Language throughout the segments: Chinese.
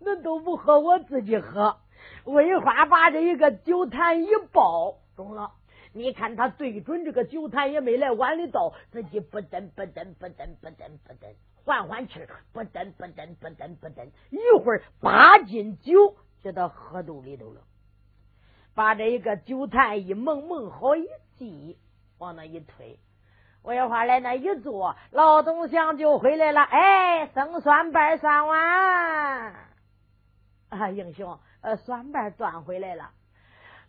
那都不喝，我自己喝。魏花把这一个酒坛一抱，中了。你看他对准这个酒坛也没来碗里倒，自己不噔不噔不噔不噔不噔，缓缓气不噔不噔不噔不噔，一会儿八斤酒就到喝肚里头了。把这一个酒坛一蒙蒙好一系，往那一推。魏花来那一坐，老东乡就回来了。哎，生蒜瓣蒜碗啊，英雄，呃，蒜瓣端回来了。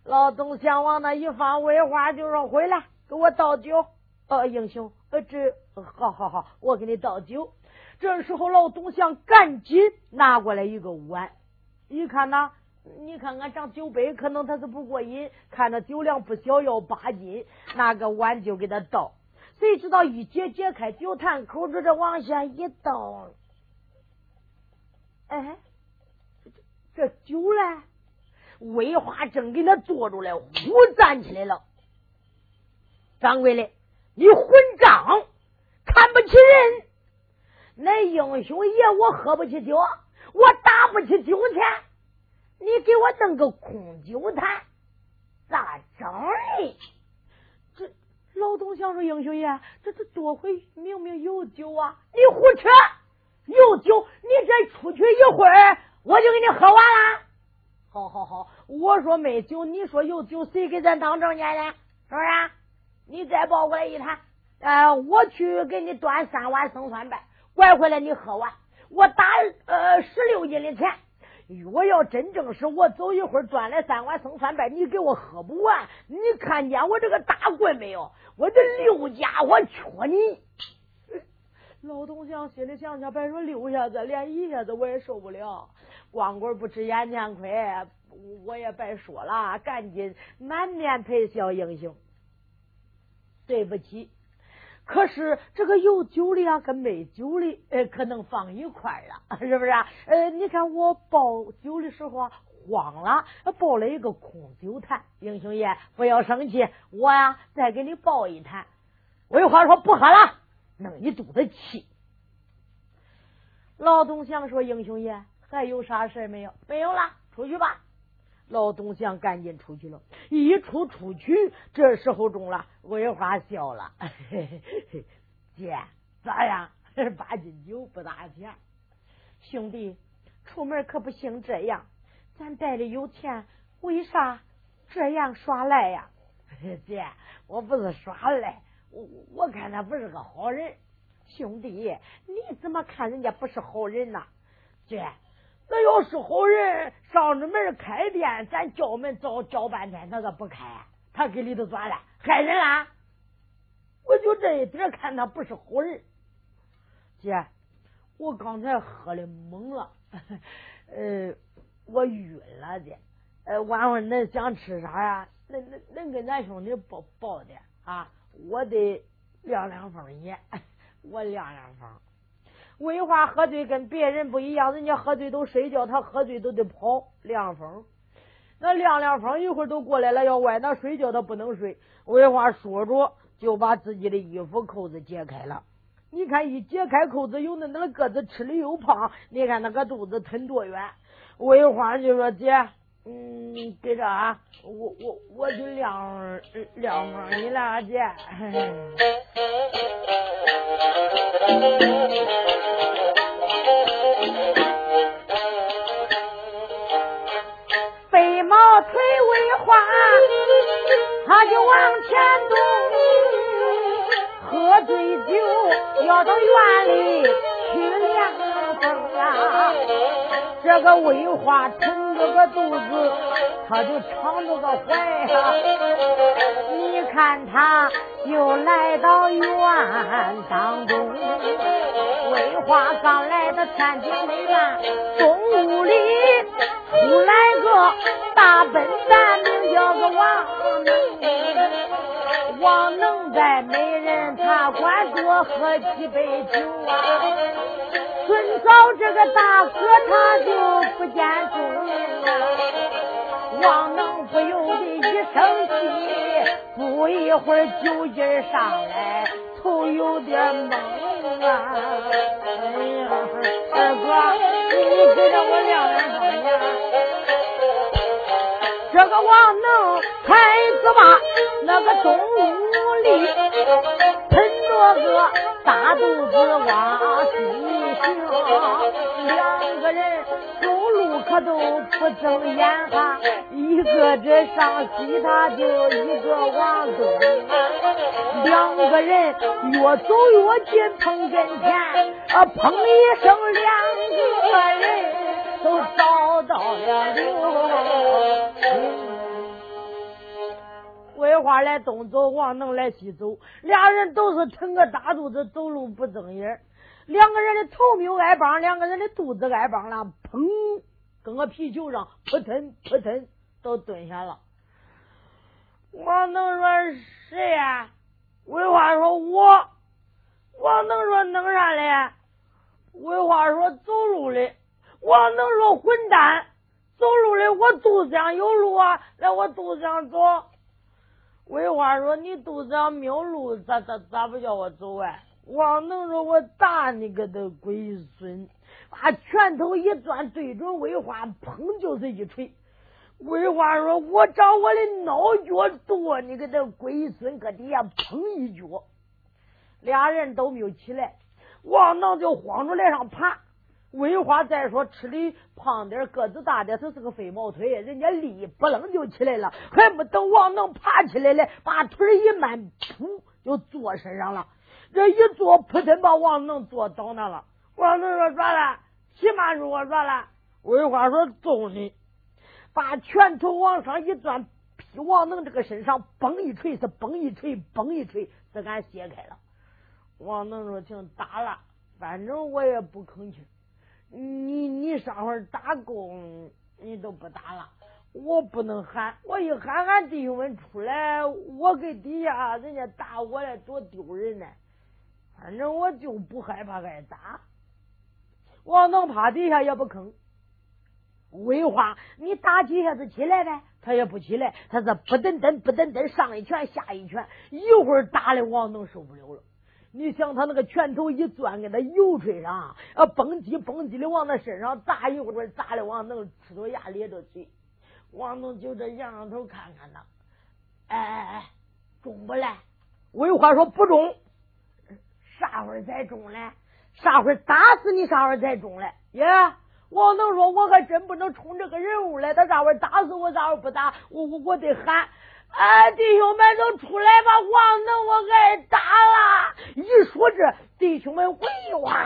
老东乡往那一放，魏花就说：“回来，给我倒酒。”呃，英雄，呃，这好好好，我给你倒酒。这时候，老东乡赶紧拿过来一个碗，一看呐，你看看长酒杯，可能他是不过瘾，看着酒量不小，要八斤，拿个碗就给他倒。谁知道一解解开酒坛口子，这往下一倒，哎，这这酒嘞？魏花正给他坐住了，忽站起来了。掌柜的，你混账，看不起人！那英雄爷我喝不起酒，我打不起酒钱，你给我弄个空酒坛，咋整嘞？这老董想说，英雄爷，这这多回明明有酒啊！你胡扯，有酒，你再出去一会儿，我就给你喝完了。好好好，我说没酒，你说有酒，谁给咱当证件呢？是不是？你再抱过来一坛，呃，我去给你端三碗生蒜白，拐回来你喝完，我打呃十六斤的钱。我要真正是我走一会儿端来三碗生蒜白，你给我喝不完，你看见我这个大棍没有？我这六家伙缺你。老东乡心里想想，别说六下子，连一下子我也受不了。光棍不吃眼前亏，我也白说了，赶紧满面赔笑英雄。对不起，可是这个有酒的啊，跟没酒的，呃，可能放一块了，是不是？呃，你看我抱酒的时候啊，慌了，抱了一个空酒坛。英雄爷，不要生气，我呀再给你抱一坛。我有话说，不喝了，弄一肚子气。老东乡说：“英雄爷。”还有啥事没有？没有了，出去吧。老东乡赶紧出去了。一出出去，这时候中了，桂花笑了。嘿嘿嘿姐，咋样？八斤酒不打钱。兄弟，出门可不行这样。咱袋里有钱，为啥这样耍赖呀？姐，我不是耍赖，我我看他不是个好人。兄弟，你怎么看人家不是好人呢？姐。那要是好人，上着门开店，咱叫门早叫半天，他咋不开？他给里头钻了，害人啦！我就这一点看他不是好人。姐，我刚才喝的懵了，呃，我晕了的。呃，晚上恁想吃啥呀？恁恁恁跟咱兄弟报报的啊！我得凉凉风去，我凉凉风。魏花喝醉跟别人不一样，人家喝醉都睡觉，他喝醉都得跑凉风。那凉凉风一会儿都过来了，要外那睡觉他不能睡。魏花说着就把自己的衣服扣子解开了。你看一解开扣子，有那那个个子吃的又胖，你看那个肚子吞多远。魏花就说：“姐，嗯，给着啊，我我我就凉凉风你了，姐。”飞毛腿未化，他就往前走。喝醉酒要到院里去凉风啊！这个魏花疼着个肚子，他就敞着个怀啊！你看他又来到院当中。魏花刚来到天津内院，东屋里出来个大笨蛋，名叫个王。王能在美人茶馆多喝几杯酒啊。孙嫂这个大哥他就不见踪影啊。王能不由得一生气，不一会儿酒劲上来，头有点懵。啊！哎呀，二哥，你给了我两人方言。这个王能孩子吧，那个中午里喷着个大肚子往西行，两个人走路可都不睁眼哈，一个这上西，他就一个往东，两个人越走越近，碰跟前，啊，砰一声，两个人都倒到了流。桂花来东走，王能来西走，俩人都是疼个大肚子，走路不睁眼。两个人的头没有挨帮，两个人的肚子挨帮了，砰，跟个皮球上扑腾扑腾都蹲下了。王能说谁呀？桂花说我。王能说弄啥嘞？桂花说走路嘞。王能说混蛋，走路的我肚子上有路啊，来我肚子上走。魏花说：“你肚子上没有路，咋咋咋不叫我走啊？”王能说：“我打你个的龟孙！”把拳头一攥，对准魏花，砰就是一锤。魏花说：“我找我的孬脚剁你个的龟孙，搁底下砰一脚，俩人都没有起来。王能就慌着来上爬。桂花再说吃的胖点个子大点他是个飞毛腿，人家立不楞就起来了，还没等王能爬起来嘞，把腿一迈，噗就坐身上了。这一坐，扑腾把王能坐倒那了。王能说咋了？起码说我咋了？桂花说揍你，把拳头往上一攥，劈王能这个身上，嘣一锤是嘣一锤，嘣一锤，这俺卸开了。王能说行，打了，反正我也不吭气。你你上回打工，你都不打了，我不能喊，我一喊俺弟兄们出来，我给底下人家打我来，多丢人呢。反正我就不害怕挨打，王能趴底下也不吭。为话，你打几下子起来呗，他也不起来，他是不噔噔不噔噔上一拳下一拳，一会儿打的王能受不了了。你想他那个拳头一攥，给他油锤上，啊，蹦叽蹦叽的往他身上砸，一会儿砸的王能呲着牙咧着嘴，王能就这仰仰头看看他，哎哎哎，中不来？魏话说不中，啥会儿才中嘞？啥会儿打死你？啥会儿才中嘞？耶！王能说，我还真不能冲这个人物来，他啥会儿打死我？啥会儿不打？我我我得喊。哎，弟兄们都出来吧！王能我挨打了。一说这，弟兄们喂哇，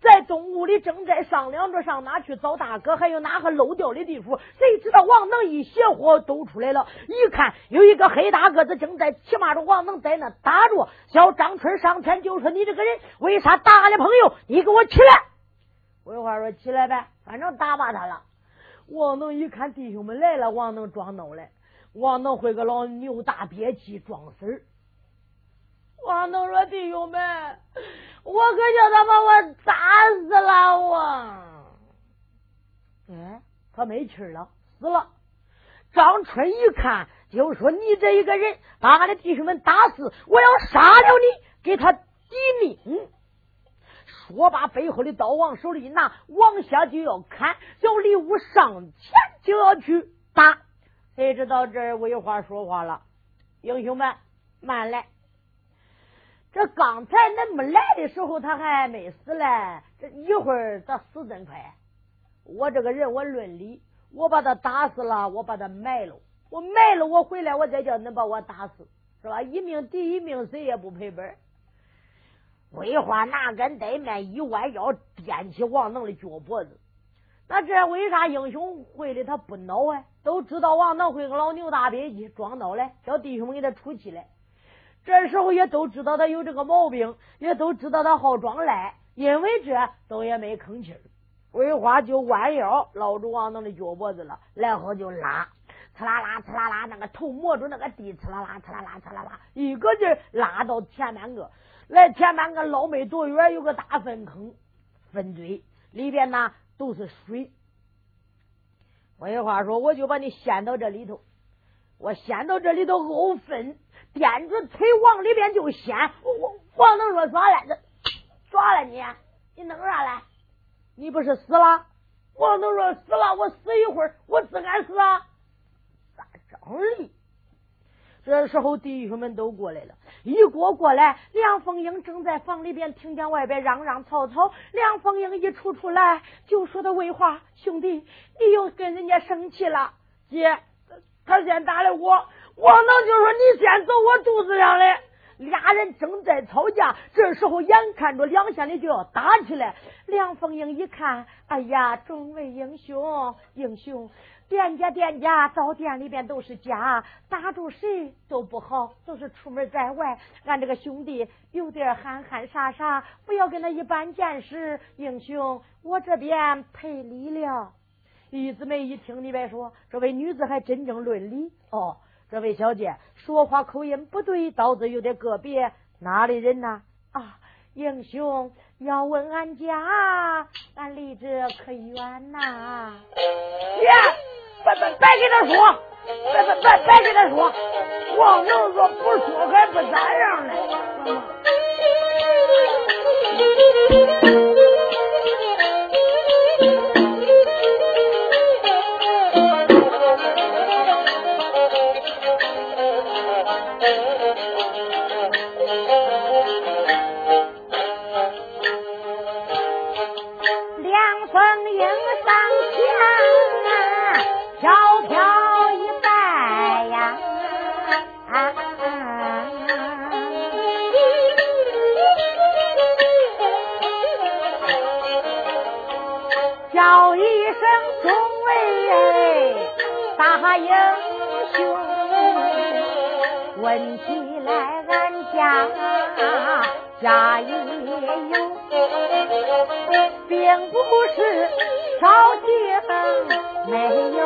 在东屋里正在商量着上哪去找大哥，还有哪个漏掉的地方。谁知道王能一邪火都出来了，一看有一个黑大个子正在骑马着，王能在那打着。小张春上前就说：“你这个人为啥打俺的朋友？你给我起来！”魏花说：“起来呗，反正打罢他了。”王能一看弟兄们来了，王能装孬了。王能会个老牛大憋气装死儿。王能说：“弟兄们，我可叫他把我砸死了！我，哎，他没气了，死了。”张春一看就说：“你这一个人把俺的弟兄们打死，我要杀了你，给他抵命。”说罢，背后的刀往手里一拿，往下就要砍。小李武上前就要去打。谁知道这魏花说话了？英雄们，慢来！这刚才恁没来的时候，他还没死嘞。这一会儿他死真快？我这个人，我论理，我把他打死了，我把他埋了，我埋了，我回来，我再叫恁把我打死，是吧？一命抵一命，谁也不赔本。魏花拿根呆面一弯腰，掂起王能的脚脖子。那这为啥英雄会的他不恼啊？都知道王能会个老牛大憋气，装孬嘞，叫弟兄们给他出气来。这时候也都知道他有这个毛病，也都知道他好装赖，因为这都也没吭气儿。桂花就弯腰捞住王能的脚脖子了，然后就拉，呲啦啦，呲啦啦，那个头摸住那个地，呲啦啦，呲啦啦，呲啦啦，一个劲儿拉到前半个，来前半个捞没多远，有个大粪坑，粪堆里边呢。都是水。我有话说，我就把你掀到这里头，我掀到这里头沤粪，掂着腿往里边就掀。我王能说咋了？这咋了你？你弄啥嘞？你不是死了？王能说死了，我死一会儿，我自敢死啊？咋整理？这时候弟兄们都过来了，一过过来，梁凤英正在房里边，听见外边嚷嚷吵吵。梁凤英一出出来，就说的魏话：“兄弟，你又跟人家生气了？姐，他先打的我，王能就说你先走我肚子上的。”俩人正在吵架，这时候眼看着两县里就要打起来。梁凤英一看，哎呀，众位英雄，英雄。店家店家到店里边都是家，打住谁都不好，都是出门在外。俺这个兄弟有点憨憨傻傻，不要跟他一般见识。英雄，我这边赔礼了。玉姊妹一听，你别说，这位女子还真正论理。哦，这位小姐说话口音不对，刀子有点个别。哪里人呐？啊，英雄要问俺家，俺离这可远呐。爷。别别别给他说，别别别别给他说，光能说不说还不咋样呢。英雄，问起来俺家家也有，并不是少情没有。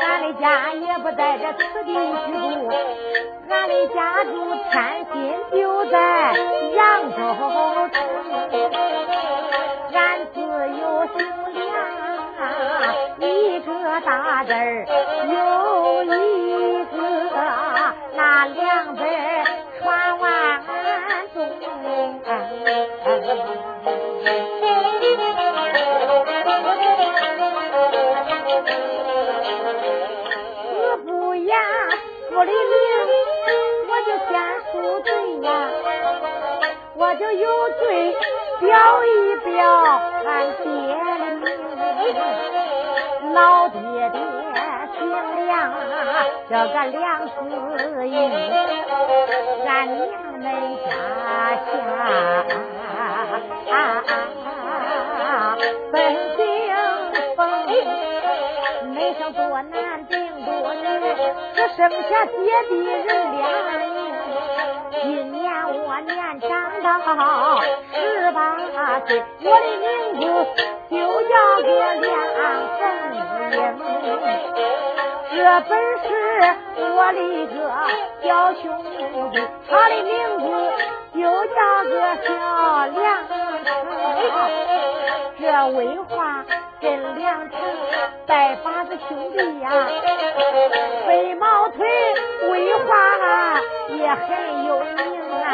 俺的家也不在这此地居住，俺的家住天心，就在扬州城。俺自有姓梁，一个大字儿有一个，那两字弟人俩今年我年长到十八岁，我的名字就叫个梁凤英。这本是我的个小兄弟，他的名字就叫个小梁。这魏华跟梁成拜把子兄弟呀，飞毛腿魏华也很有名啊。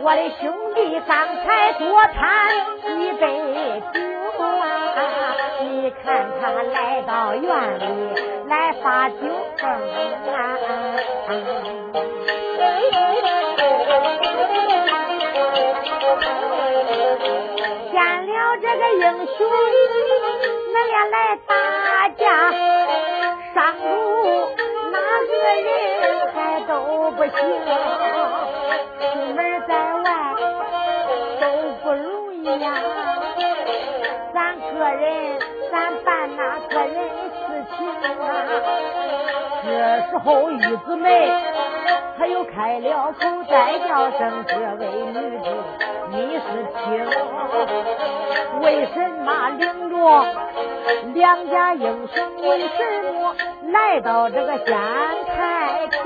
我的兄弟刚才多贪一杯酒啊，你看他来到院里。来发酒疯啊！见了这个英雄，恁俩来打架，上路哪个人还都不行，出门在外都不容易呀。咱个人，咱办哪个人事情啊？这时候，玉姊妹她又开了口，再叫声：“这位女子，你是听？为什么领着两家英雄？为什么来到这个县太平？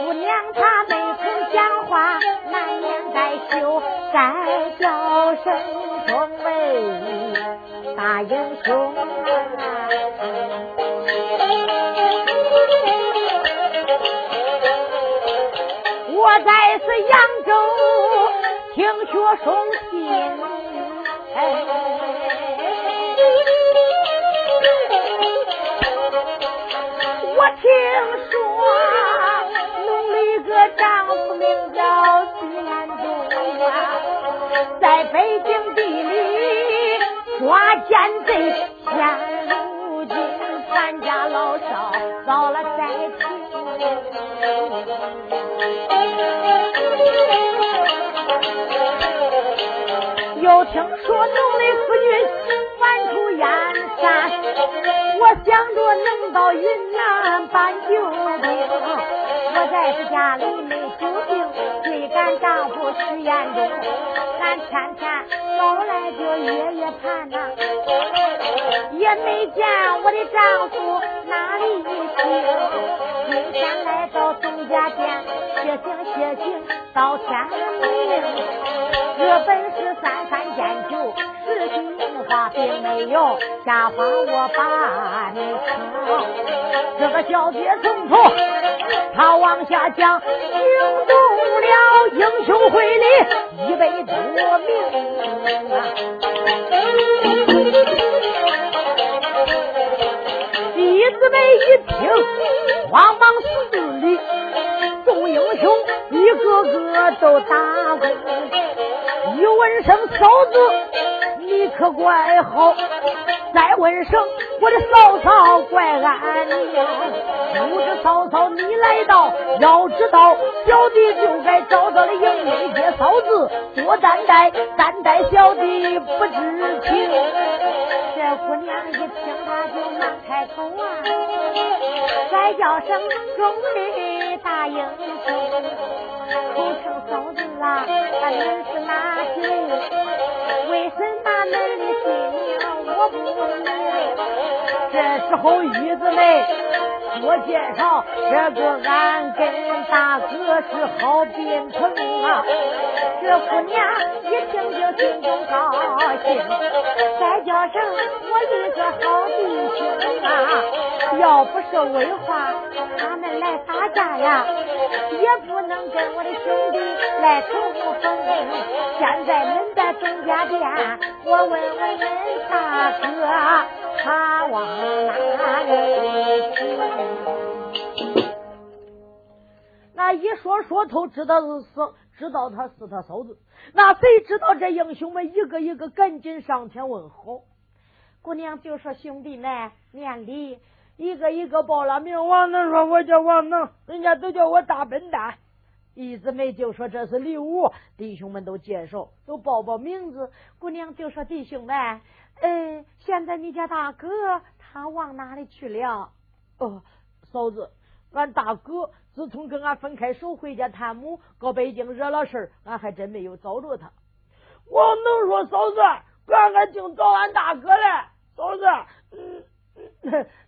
姑娘她没肯讲话，难免带羞，再叫声中为大英雄！”我在是扬州听说送信哎我听说弄了一个丈夫名叫西安东啊在北京地里抓奸贼现如今咱家老少遭了灾情。听说农的夫君反出燕山，我想着能到云南搬救兵。我在家里没酒定，追赶丈夫徐彦中，俺天天早来就夜夜盼呐，也没见我的丈夫哪里去。今天来到东家店，歇行歇行到天明。这本是三番见酒，实话并没有瞎话我把你听。这个小姐从头他往下讲，惊动了英雄会里一百多名！弟子们一听，慌忙四里，众英雄一个个都打滚。一问声嫂子，你可怪好；再问声我的嫂嫂，怪俺娘。不知嫂嫂你来到，要知道小弟就该早早的迎接嫂子，多担待，担待小弟不知情。这姑娘一听，她就忙开口啊，再叫声中的大英雄，口称嫂子啊，恁是哪姓？为什么恁的姓名我不明？这时候玉子妹我介绍，这个俺跟大哥是好宾朋啊。这姑娘一听就心中高兴，再叫声我一个好弟兄啊！要不是为话，他们来打架呀，也不能跟我的兄弟来重逢。现在恁在东家店，我问问恁大哥，他往哪里？那一说说透，知道是。知道他是他嫂子，那谁知道这英雄们一个一个赶紧上前问好。姑娘就说：“兄弟们，面礼。”一个一个报了名。王能说：“我叫王能，人家都叫我大笨蛋。”一姊妹就说：“这是礼物。”弟兄们都介绍，都报报名字。姑娘就说：“弟兄们，哎，现在你家大哥他往哪里去了？”哦，嫂子，俺大哥。自从跟俺分开手回家探母，搁北京惹了事俺还真没有找着他。我能说嫂子，俺俺净找俺大哥嘞，嫂子，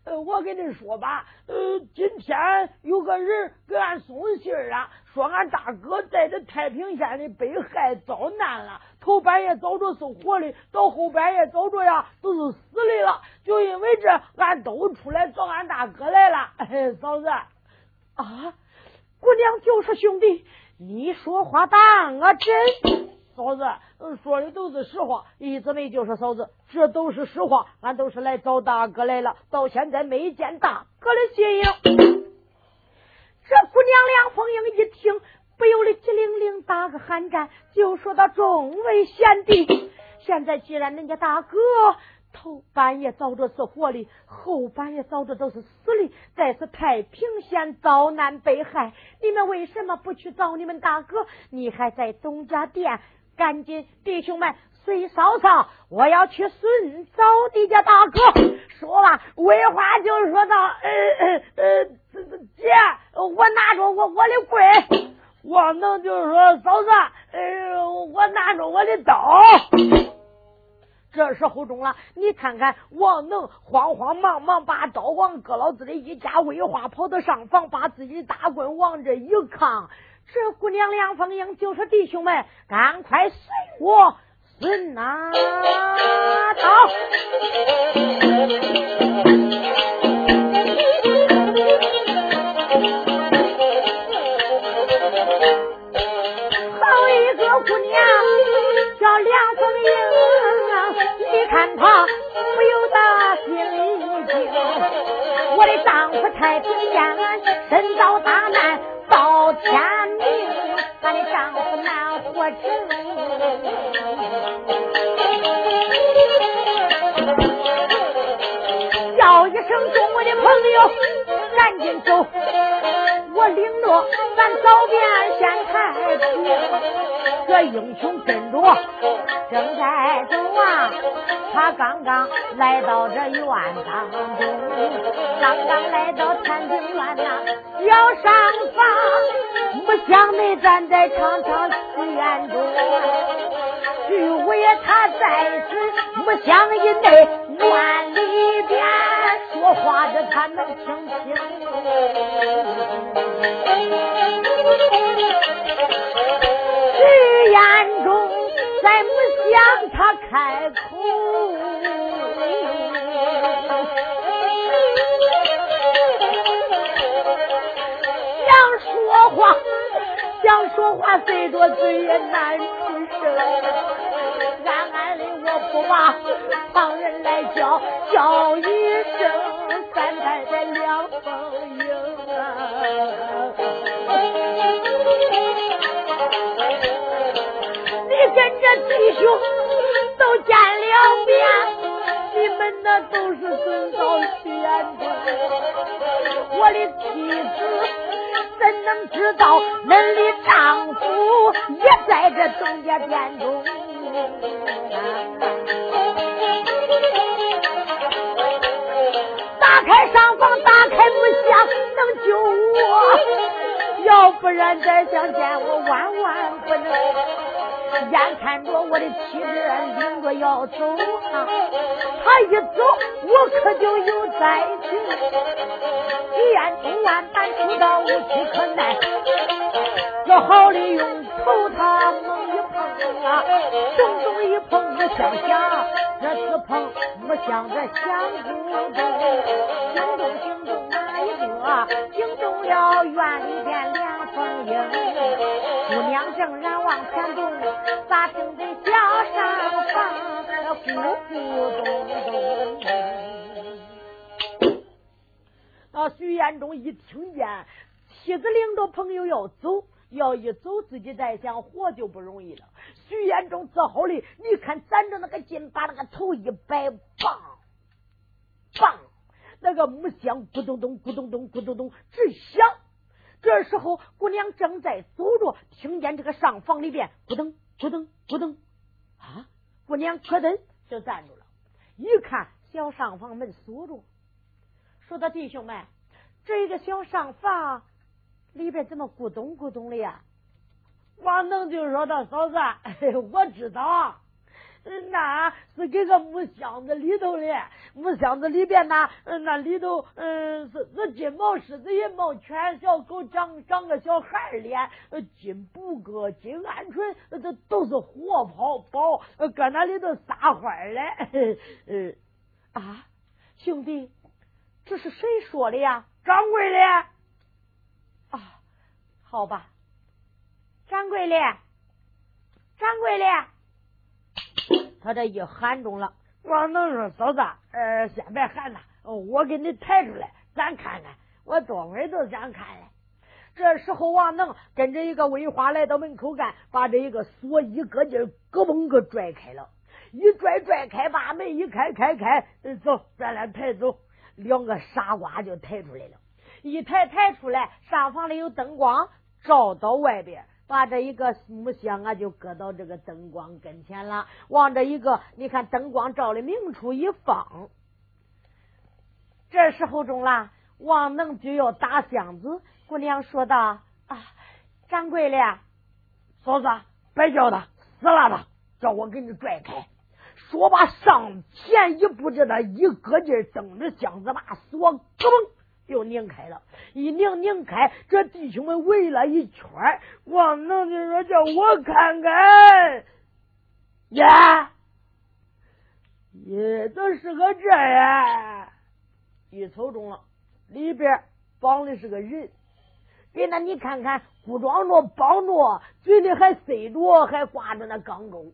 嗯，我跟你说吧，呃，今天有个人给俺送信啊，说俺大哥在这太平县里被害遭难了，头半夜找着是活的，到后半夜找着呀都是死的了。就因为这，俺都出来找俺大哥来了，哎嫂子。啊，姑娘就说兄弟，你说话当啊真。嫂子说的都是实话，一姊妹就说嫂子，这都是实话，俺都是来找大哥来了，到现在没见大哥的身影。这姑娘梁凤英一听，不由得激灵灵打个寒战，就说到众位贤弟，现在既然人家大哥。头半夜遭着是活的，后半夜遭着都是死的，在是太平县遭难被害。你们为什么不去找你们大哥？你还在东家店？赶紧，弟兄们，随嫂嫂，我要去寻找你家大哥。说吧，魏花就说到，呃呃呃，姐，我拿着我我的棍，王能就是说，嫂子，呃，我拿着我的刀。这时候中了，你看看王能慌慌忙忙把刀往搁老子的一家威化跑到上房，把自己的大棍往这一扛。这姑娘梁凤英就说：“弟兄们，赶快随我孙拿刀。”看他不由得心里惊，我的丈夫太平间身遭大难到天明，俺的丈夫难活成叫一声众位的朋友，赶紧走，我领着咱早便先太平。这英雄跟着正在走啊，他刚刚来到这院当中，刚刚来到天庭院呐，要上房，不想没站在长长寺院中，徐五爷他在此，不想以内院里边说话的他能听清。眼中再不想他开口。想说话，想说话，随着嘴也难出声。暗暗的我不把旁人来叫，叫一声三太太两凤英啊！你跟着弟兄都见了面。你们那都是尊到徐彦中，我的妻子怎能知道恁的丈夫也在这东家店中？打开上房，打开木箱，能救我，要不然再想见我，万万不能。眼看着我的妻子领着要走啊，他一走我可就有灾情。徐彦中万般出到无处可奈，只好利用头他猛一碰啊，重重一碰不想想，这次碰我想着想不中，惊动惊动哪一个？惊动了院里边梁凤英，姑娘正然往前走。咋听得小上房咕咕咚咚？那徐延中一听见妻子领着朋友要走，要一走自己再想活就不容易了。徐彦中只好的，你看攒着那个劲，把那个头一摆，棒棒，那个木箱咕咚咚咕咚咚咕咚咚直响。这时候姑娘正在走着，听见这个上房里边咕咚。咕噔咕噔啊！姑娘咯噔就站住了，一看小上房门锁着，说道：“弟兄们，这个小上房里边怎么咕咚咕咚的呀？”王能就说他：“嫂子，我知道。”那是给个木箱子里头的，木箱子里边呢，那里头，嗯，是是金毛狮子、银毛犬、小狗，长长个小孩脸，金布哥、金鹌鹑，这都是活宝宝，搁那里头撒欢嘞。嗯啊，兄弟，这是谁说的呀？掌柜的。啊，好吧，掌柜的，掌柜的。他这一喊中了，王能说：“嫂子，呃，先别喊了，我给你抬出来，咱看看。我多会都想看嘞。”这时候，王能跟着一个魏花来到门口干，把这一个锁一个劲，咯嘣个拽开了，一拽拽开，把门一开开开，走，咱俩抬走。两个傻瓜就抬出来了，一抬抬出来，上房里有灯光照到外边。把这一个木箱啊，就搁到这个灯光跟前了。往这一个，你看灯光照的明处一放，这时候中了，王能就要打箱子。姑娘说道：“啊，掌柜的，嫂子，别叫他死了他，叫我给你拽开。”说罢，上前一步，这他一个劲蹬着箱子把锁，咯嘣。就拧开了，一拧拧开，这弟兄们围了一圈王能就说：“叫我看看，呀，也都是个这样。”一瞅中了，里边绑的是个人，给那你看看，不装着绑着，嘴里还塞着，还挂着那钢钩。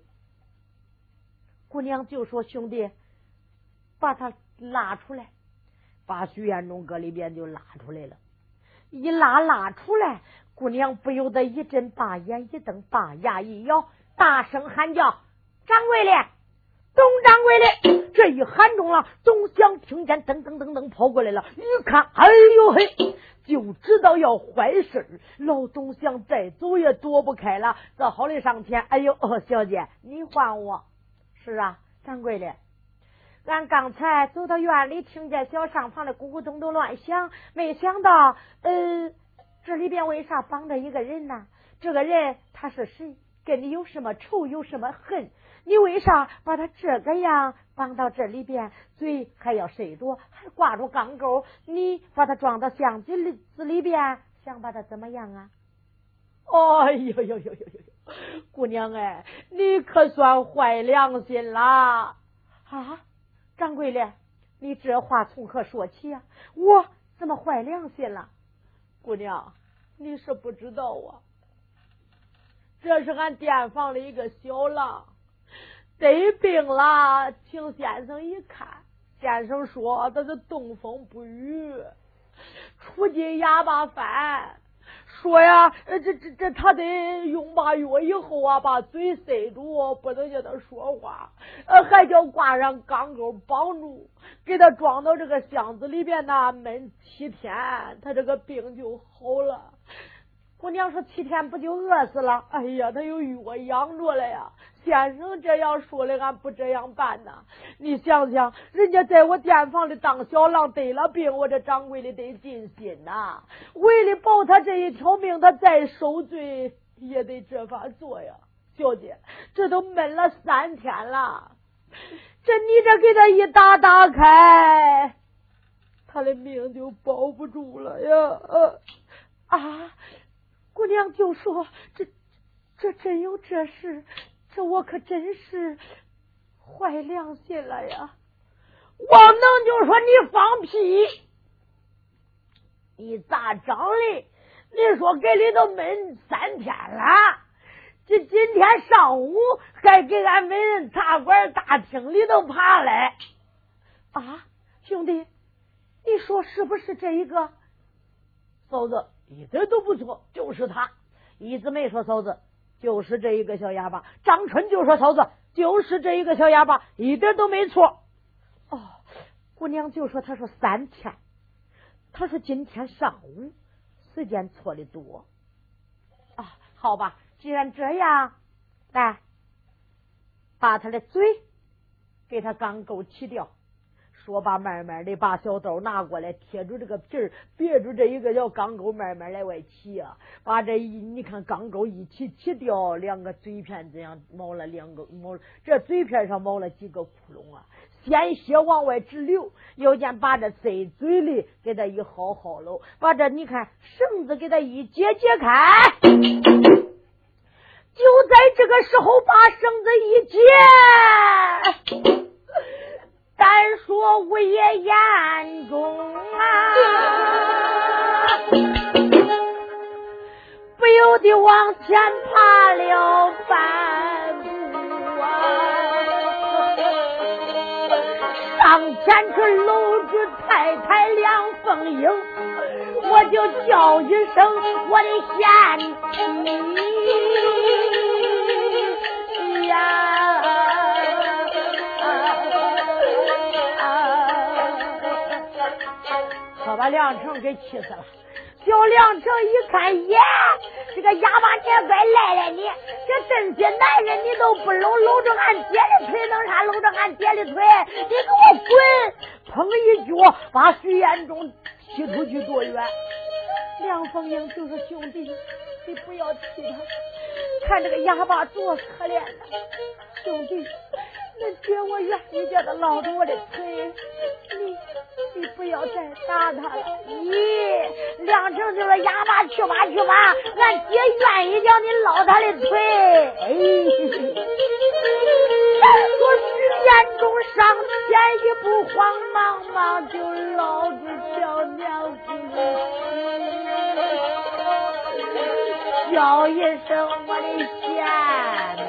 姑娘就说：“兄弟，把他拉出来。”把徐彦中搁里边就拉出来了，一拉拉出来，姑娘不由得一阵把眼一瞪，把牙一咬，大声喊叫：“掌柜的，董掌柜的！”这一喊中了，总想听见噔噔噔噔跑过来了，一看，哎呦嘿，就知道要坏事老总想再走也躲不开了，只好的上前：“哎呦，小姐，你还我？是啊，掌柜的。”俺刚才走到院里，听见小上房的咕咕咚咚乱响，没想到，呃，这里边为啥绑着一个人呢？这个人他是谁？跟你有什么仇？有什么恨？你为啥把他这个样绑到这里边？嘴还要塞着，还挂着钢钩？你把他装到箱子里子里边，想把他怎么样啊？哎呦呦呦呦呦呦！姑娘哎，你可算坏良心啦！啊！掌柜的，你这话从何说起呀？我怎么坏良心了？姑娘，你是不知道啊，这是俺店房的一个小郎得病了，请先生一看，先生说他是东风不雨，出尽哑巴饭。说呀，这这这他得用罢药以后啊，把嘴塞住，不能叫他说话，呃，还叫挂上钢钩绑住，给他装到这个箱子里边呢，闷七天，他这个病就好了。姑娘说：“七天不就饿死了？”哎呀，他有药养着了呀。先生这样说的，俺不这样办呐。你想想，人家在我店房里当小郎得了病，我这掌柜的得尽心呐。为了保他这一条命，他再受罪也得这法做呀。小姐，这都闷了三天了，这你这给他一打打开，他的命就保不住了呀。呃啊！姑娘就说：“这这真有这事，这我可真是坏良心了呀！”王能就说：“你放屁！你咋整的？你说给里头闷三天了，这今天上午还给俺美人茶馆大厅里头爬来啊！兄弟，你说是不是这一个嫂子？”一点都不错，就是他。一直没说嫂子，就是这一个小哑巴。张春就说嫂子，就是这一个小哑巴，一点都没错。哦，姑娘就说他说三天，他说今天上午，时间错的多。啊，好吧，既然这样，来把他的嘴给他钢钩起掉。说罢，慢慢的把小刀拿过来，贴住这个皮儿，别住这一个小钢钩，慢慢来外起啊。把这一你看钢钩一起起掉，两个嘴片这样冒了两个冒，这嘴片上冒了几个窟窿啊，鲜血往外直流。要见把这塞嘴里给他一薅薅喽，把这你看绳子给他一解解开，就在这个时候把绳子一解。单说我也眼中啊，不由得往前爬了半步啊，上前去搂住太太梁凤英，我就叫一声我的贤妻呀。把梁成给气死了。小梁成一看，耶，这个哑巴，你也该赖赖你！这这些男人你都不搂，搂着俺姐的腿，弄啥搂着俺姐的腿？你给我滚！砰一脚把徐彦忠踢出去多远？梁凤英就是兄弟，你不要气他，看这个哑巴多可怜呐，兄弟。那姐，我愿意叫他捞着我的腿，你你不要再打他了。咦，梁成就说哑巴去吧去吧，俺姐愿意叫你捞他的腿。哎，说徐彦中上前一步，慌忙忙就捞住小娘子，叫一声我的贤呐。…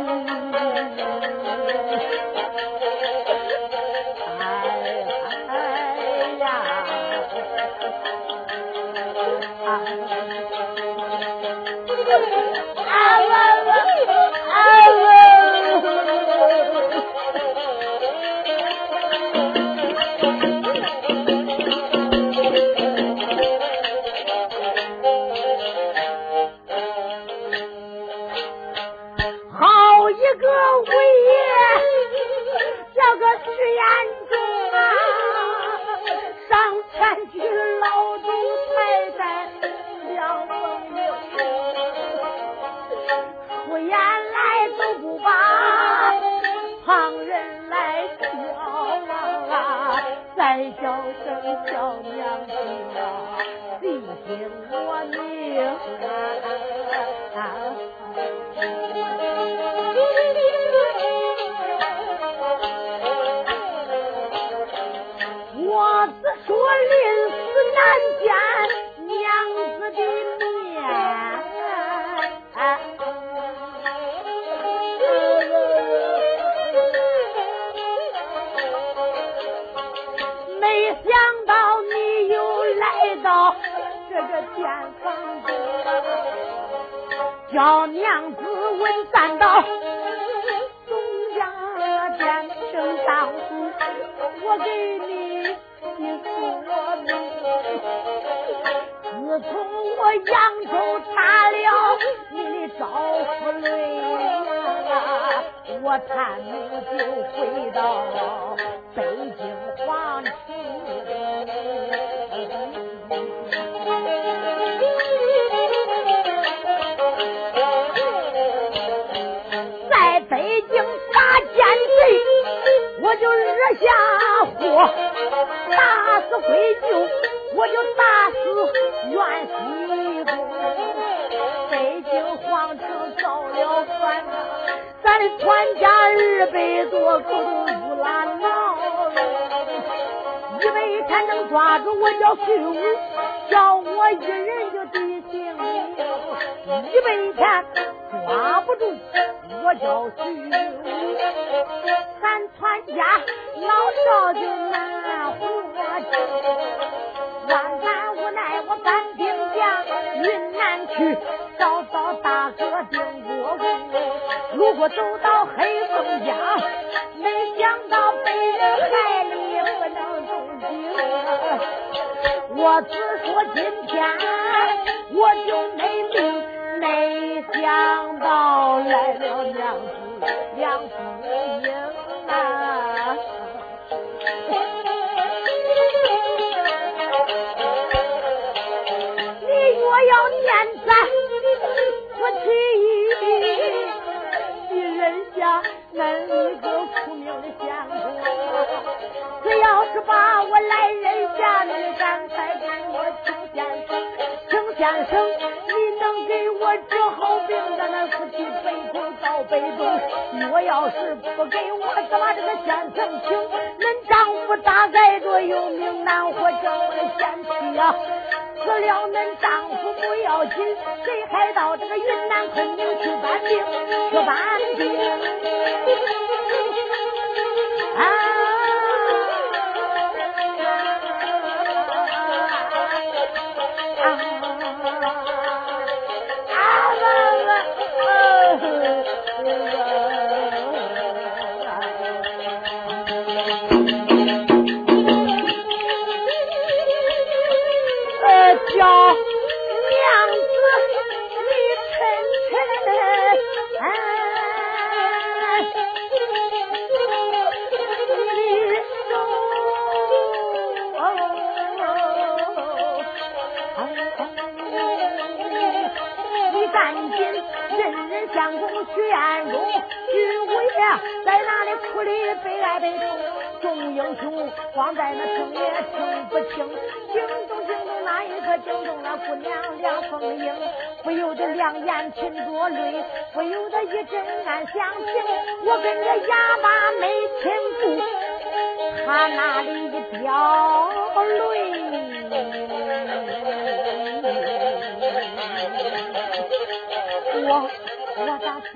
在北京打奸贼，我就惹下祸，打死归舅，我就打死袁西公。北京皇城造了反，咱的全家二百多口都乌拉闹了，以为他能抓住我叫徐武，叫我一人就抵性命，以为他抓不住我叫徐武，咱全家老少就难活。万般无奈，我搬兵将云南去。如果走到黑风江，没想到被人害你不能动静。我只说今天我就没命，没想到来了娘子梁子英啊！你若要念咱夫妻，你认下恁一个苦命的相公，只要是把我来人下，你赶快给我请先生，请先生，治好病，咱那夫妻北头到北东。我要是不给我，怎么这个县城请？恁丈夫大概着有命难活，叫我的贤妻呀、死了恁丈夫不要紧，谁还到这个云南昆明去搬病？去搬病啊！呃，里苦里悲哀悲痛，众英雄光在那听也听不清，惊动惊动那一个惊动了姑娘梁凤英，不由得两眼噙着泪，不由得一阵暗相情，我跟着哑巴没亲故，他那里一掉泪。我我咋真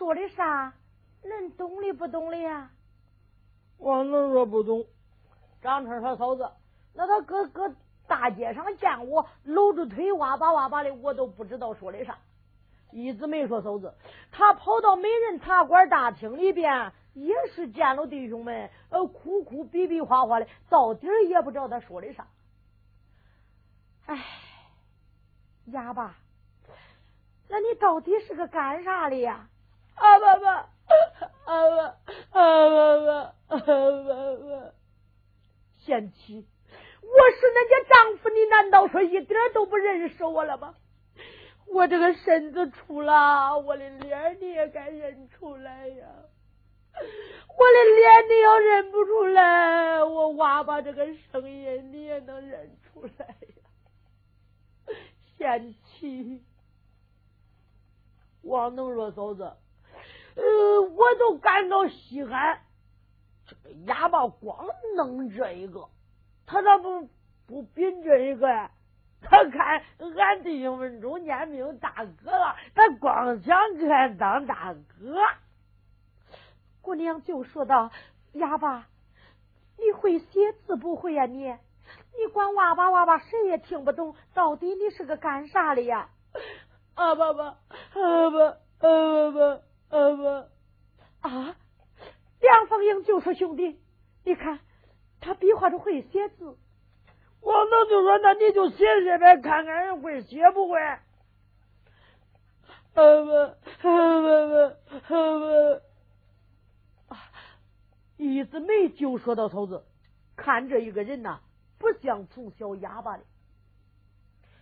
说的啥？恁懂的不懂的呀？我能说不懂。张春他：“嫂子，那他搁搁大街上见我搂着腿哇吧哇吧的，我都不知道说的啥。一直没说嫂子。他跑到美人茶馆大厅里边，也是见了弟兄们，呃，哭哭比比划划的，到底也不知道他说的啥。哎，哑巴。”那你到底是个干啥的呀？啊爸爸，啊爸，啊爸爸，啊爸爸，贤妻，我是恁家丈夫，你难道说一点都不认识我了吗？我这个身子出了，我的脸你也该认出来呀！我的脸你要认不出来，我娃娃这个声音你也能认出来呀，贤妻。王能说：“嫂子，呃，我都感到稀罕。这个哑巴光弄这一个，他咋不不比这一个呀？他看俺弟兄们中间没有大哥了，他光想看当大哥。”姑娘就说道：“哑巴，你会写字不会呀？你，你光哇吧哇吧，谁也听不懂。到底你是个干啥的呀？” 啊爸爸，啊爸，啊爸爸，呃不，啊！梁凤英就说：“兄弟，你看他比划着会写字。”王能就说：“那你就写写呗，看看人会写不会。”啊爸，啊爸爸，啊，一直没就说到头子，看这一个人呐，不像从小哑巴的，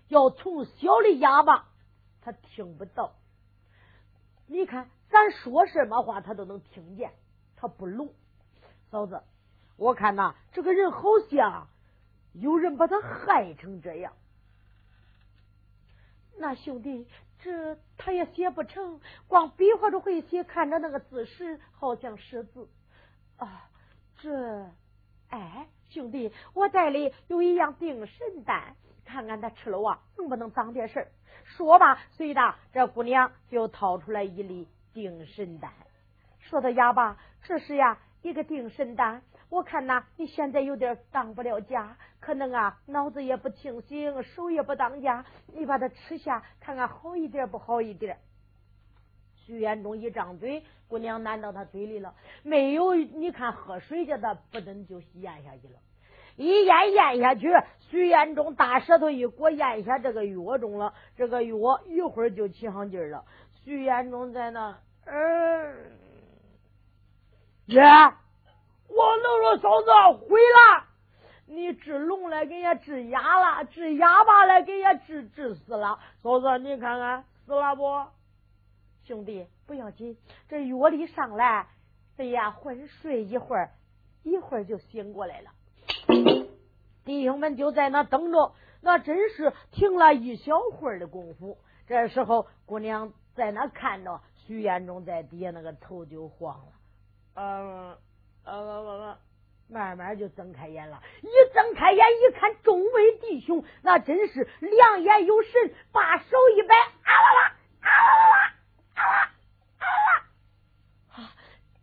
要从小的哑巴。他听不到，你看咱说什么话，他都能听见，他不聋。嫂子，我看呐，这个人好像有人把他害成这样。那兄弟，这他也写不成，光比划着会写，看着那个字时好像识字啊。这，哎，兄弟，我袋里有一样定神丹，看看他吃了啊，能不能长点事儿。说吧，随的这姑娘就掏出来一粒定神丹，说到哑巴，这是呀一个定神丹。我看呐，你现在有点当不了家，可能啊脑子也不清醒，手也不当家，你把它吃下，看看好一点不好一点。徐延忠一张嘴，姑娘难到他嘴里了，没有，你看喝水去他不等就咽下去了。一咽咽下去，徐延忠大舌头一裹，咽下这个药中了。这个药一会儿就起上劲了。徐延忠在那，嗯，姐，我能说嫂子回了。你治聋了，给人家治哑了；治哑巴了，给人家治治死了。嫂子，你看看死了不？兄弟，不要紧，这药力上来，哎呀，昏睡一会儿，一会儿就醒过来了。弟兄们就在那等着，那真是停了一小会儿的功夫。这时候，姑娘在那看着徐延忠在底下，那个头就晃了，嗯，呃，慢慢就睁开眼了。一睁开眼一看，众位弟兄那真是两眼有神，把手一摆，啊哇哇，啊哇哇，啊哇啊哇，啊，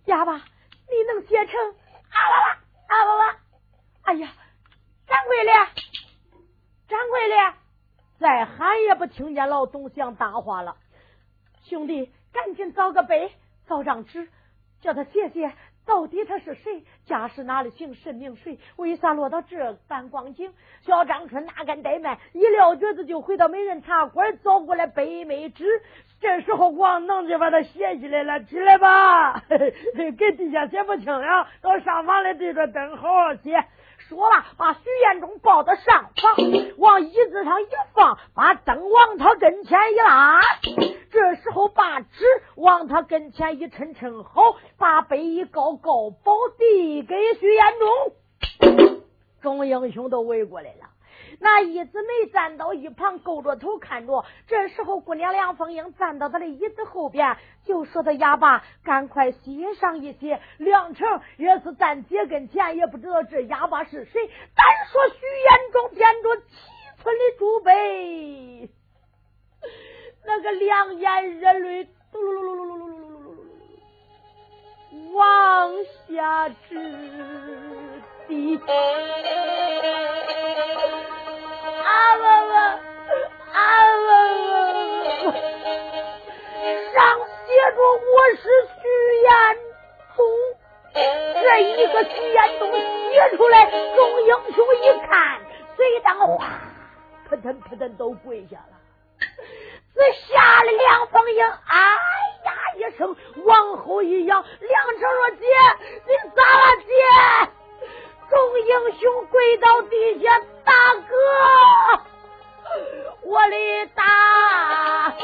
哑巴，你能写成啊哇哇，啊哇哇。哎呀，掌柜的，掌柜的，再喊也不听见老董祥搭话了。兄弟，赶紧找个杯，找张纸，叫他写写，到底他是谁，家是哪里，姓甚名谁，为啥落到这般光景？小张春哪敢怠慢，一撂蹶子就回到美人茶馆，找过来杯没纸。这时候王能就把他写起来了，起来吧，给地下写不清了，到上房来对着灯好好写。说了，把徐延忠抱到上房，往椅子上一放，把灯往他跟前一拉。这时候把纸往他跟前一抻抻好，把杯一高高包递给徐延忠，众英雄都围过来了。那一子没站到一旁，勾着头看着。这时候，姑娘梁凤英站到他的椅子后边，就说：“他哑巴，赶快歇上一些。”梁成也是站姐跟前，也不知道这哑巴是谁。单说徐延忠点着七寸的竹杯，那个两眼热泪嘟噜噜噜噜噜噜噜噜噜噜往下直滴。啊啊啊啊上写着我是许延宗这一个许延宗写出来众英雄一看随当哗扑腾扑腾都跪下了只下了梁凤英啊呀一声往后一仰梁成说姐你咋了姐众英雄跪到地下，大哥，我的大哥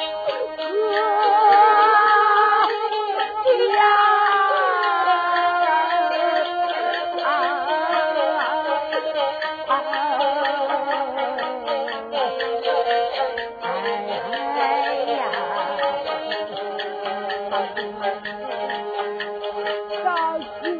呀！哎嗨呀，伤心。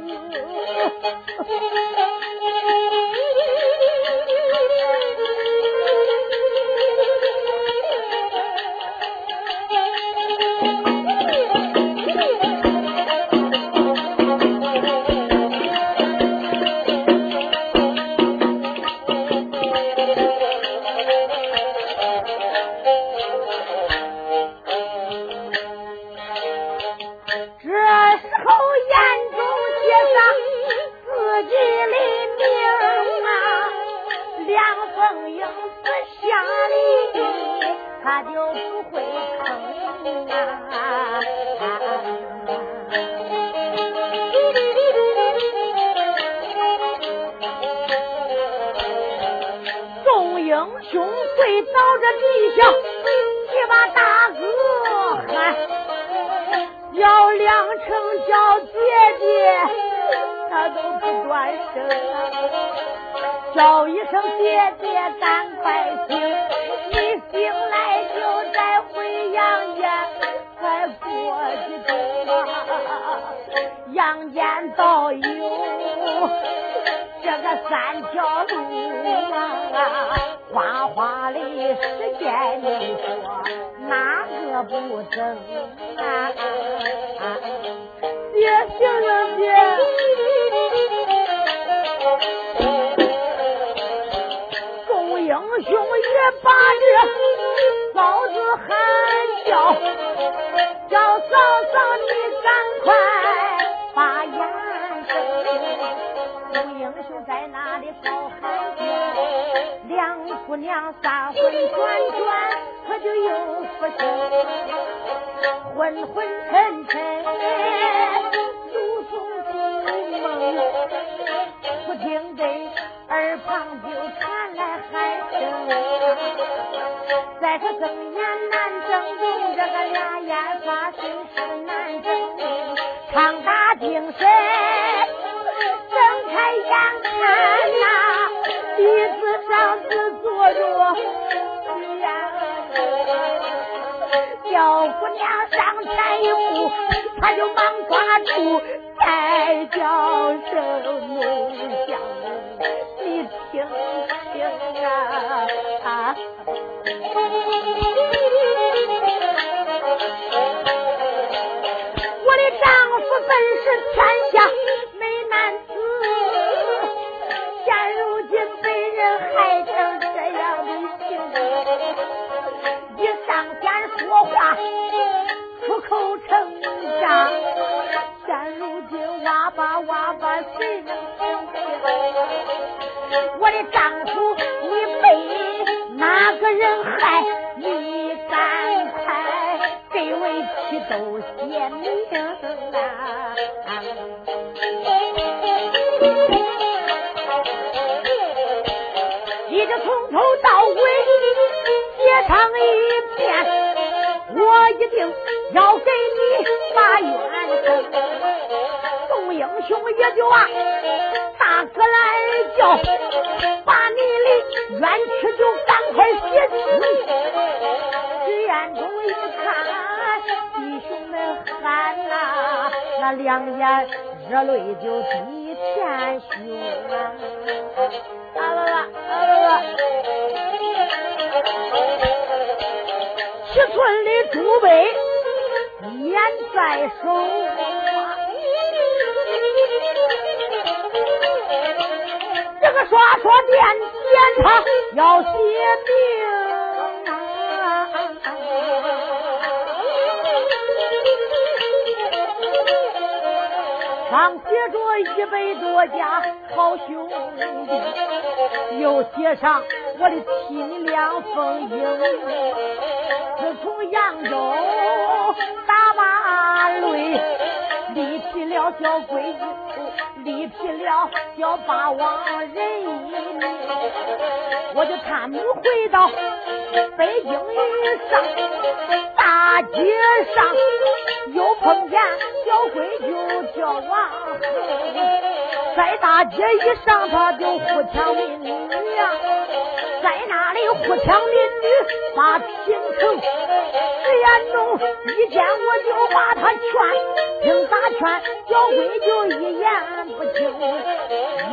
就在那里抱孩子？两姑娘三魂转转，可就又不行，昏昏沉沉，如做梦。不听的耳旁就传来喊声，在这睁眼难睁，睁这个俩眼发虚是难睁，强打精神。抬眼看呐，椅子上是坐着呀，小姑娘上前一步，他就忙抓住，再叫声奴香，你听听啊！我的丈夫本是天下。害成这样的性，一上前说话，出口成章。现如今哇吧哇吧，谁能行？我的丈夫你被哪个人害？你赶快给为妻都写名啊！上一遍，我一定要给你把冤仇。众英雄也就啊，大哥来叫，把你的冤屈就赶快写清。徐彦中一看弟兄们喊呐，那两眼热泪就滴天胸！啊寸的朱杯眼在手，这个刷刷点点他要写名！上写着一百多家好兄弟，又写上我的亲凉风英。自从扬州打把擂，立起了小规矩，立起了小八王人。我就探母回到北京一上大街上，又碰见小规矩叫王，在大街一上他就呼抢民女呀，在那里呼抢民女把平城，石延中一见我就把他劝，听打劝小规矩一言不听，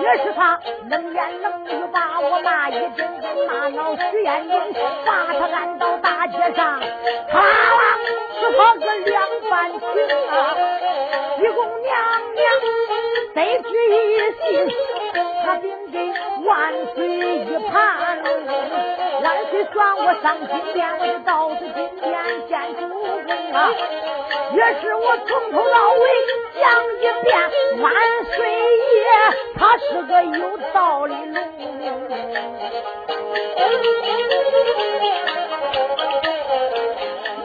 越是他冷言冷语把我骂一阵阵骂恼石延中，把他按到大街上，他是他个两半情啊，一公娘娘得知一信，他禀给万岁一盘万岁算我上金殿，我就到此金殿见主公啊！也是我从头到尾讲一遍，万岁爷他是个有道理龙。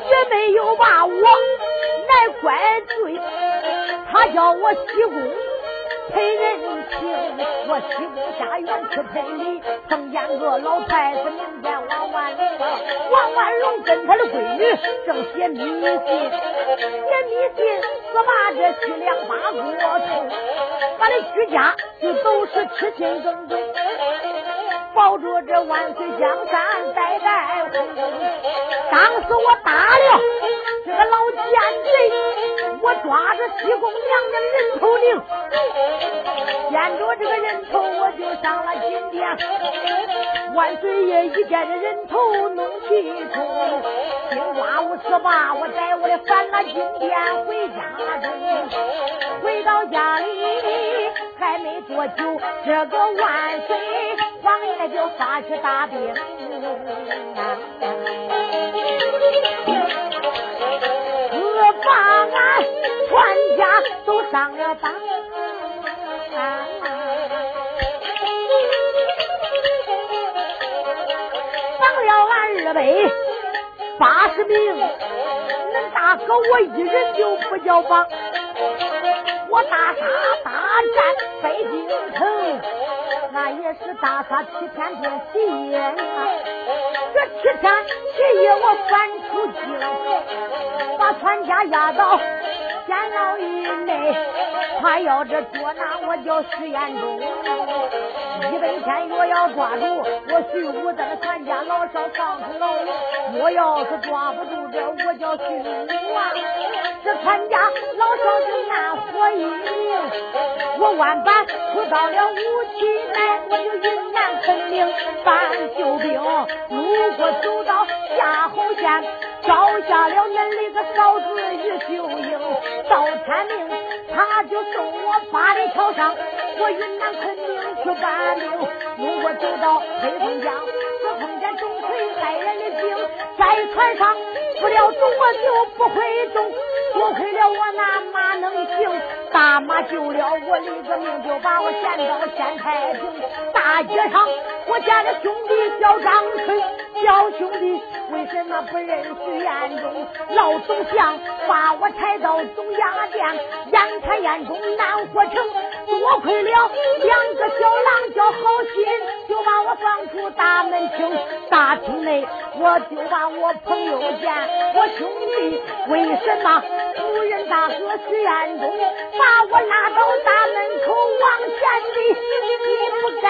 也没有把我来怪罪，他叫我西宫赔人情，我西宫下院去赔礼，碰见个老太子名叫王万龙，王万龙跟他的闺女正写密信，写密信我把这徐良八过头，把这徐家就都是痴心耿耿。保着这万岁江山代代红。当时我打了这个老奸贼，我抓着西宫娘娘人头领，见着这个人头我就上了金殿。万岁爷一见这人头弄气冲，金瓜五十八，我带我的返了金殿回家中。回到家里还没多久，这个万岁王爷就发起大病，各把俺全家都上了当。绑了俺二百八十名，恁大哥我一人就不叫绑。我大杀大战北京城，那也是大杀七天变七夜。这七天七夜我翻出京，把全家押到监牢以内。他要这捉拿我叫徐延忠，一百天若要抓住我徐武登全家老少放出牢。我要是抓不住这我叫徐武啊，这全家老少就按火一命。我万般出到了武器内，我就云南昆明办救兵。如果走到夏侯县，招下了恁那个嫂子于秀英，到天明他就送我八里桥上，我云南昆明去办兵。如果走到黑龙江，我碰见钟馗害人的兵，在船上不了钟我就不会动。多亏了我那马能行，大马救了我李子命，就把我献到县太平。大街上我见了兄弟叫张春，小兄弟为什么不认识眼中？老总相把我抬到总衙殿，眼看眼中难活成。多亏了两个小郎叫好心，就把我放出大门厅。大厅内我就把我朋友见，我兄弟。为什么夫人大哥徐彦中把我拉到大门口往前的？你不该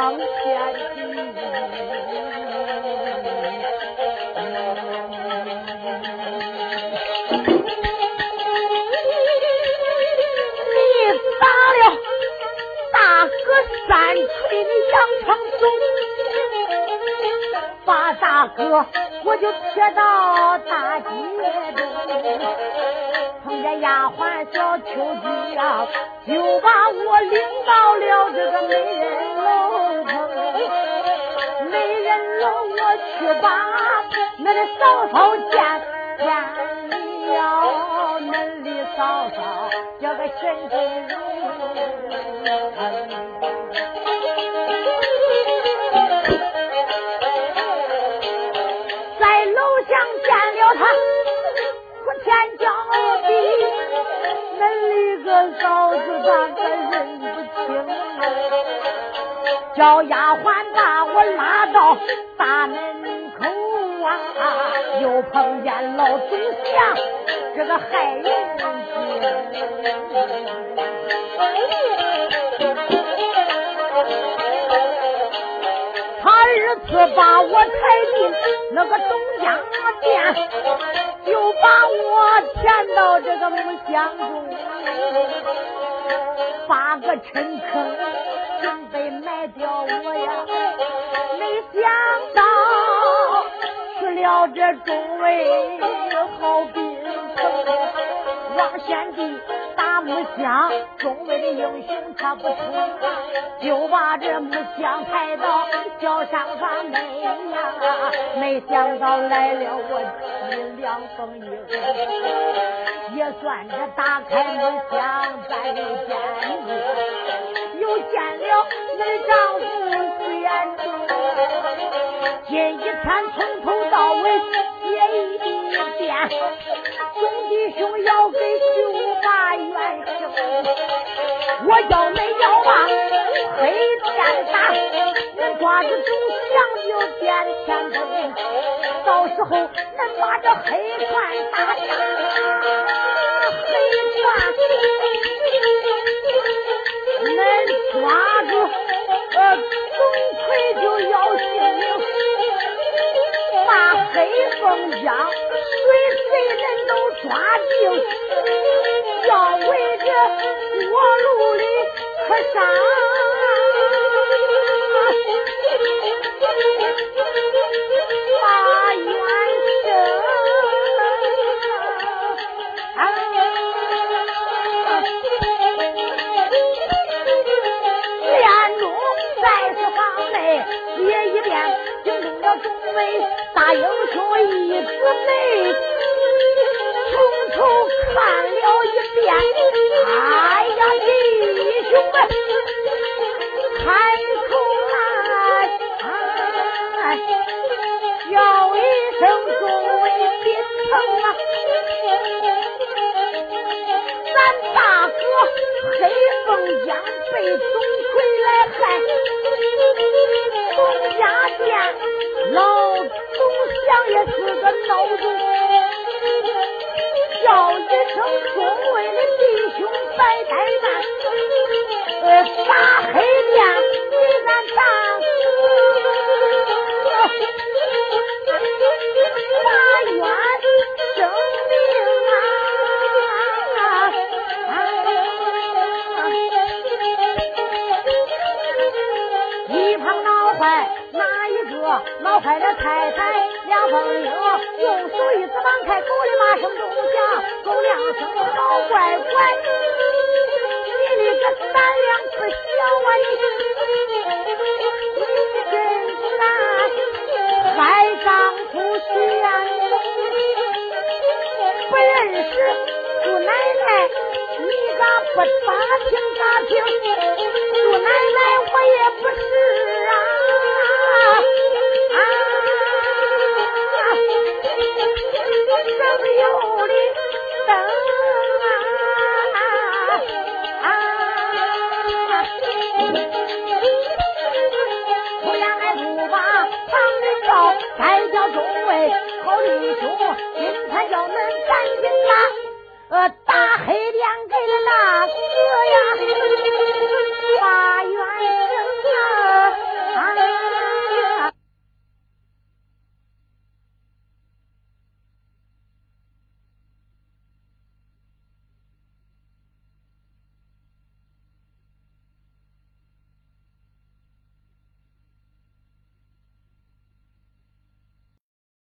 冷，我的往前。大哥，我就贴到大街中，碰见丫鬟小秋菊啊，就把我领到了这个美人去把那的嫂嫂见见了，恁的嫂嫂叫个沈金荣。他我天叫地，恁里个嫂子咋个认不清？叫丫鬟把我拉到大门口啊，又碰见老总祥这个害人精。他二次把我抬进那个东家店，就把我骗到这个木箱中，八个深坑准备埋掉我呀！没想到吃了这中位好兵王贤弟打。木箱，中尉的英雄他不从，就把这木箱抬到轿上把门呀。没想到来了我妻梁凤英，也算是打开木箱再又见你，又见了你丈夫徐延忠。今一天从头到尾写一遍，兄弟兄要给舅妈冤情，我要恁要把黑天打，恁抓住总祥就变天灯，到时候恁把这黑船打下，黑船恁抓住呃总魁就要性命。把黑凤江谁谁人都抓进，要围着我路里可杀。把冤声。连中在此房内写一遍，惊动了众位。大英雄一姊妹，头看了一遍。哎呀，弟兄们，开口来，叫一声众位宾朋啊！咱大哥黑凤江被总魁来害，冯家店老。想也是个孬种，声众位的弟兄白怠慢，呃，杀黑店给咱打，把冤声明啊！一旁老坏哪一个？老坏的太太。杨凤英用手一指，忙开口的骂声中响，狗两声好乖乖，你的个胆量不小啊你！你真难害丈夫徐呀！不认识姑奶奶，你咋不打听？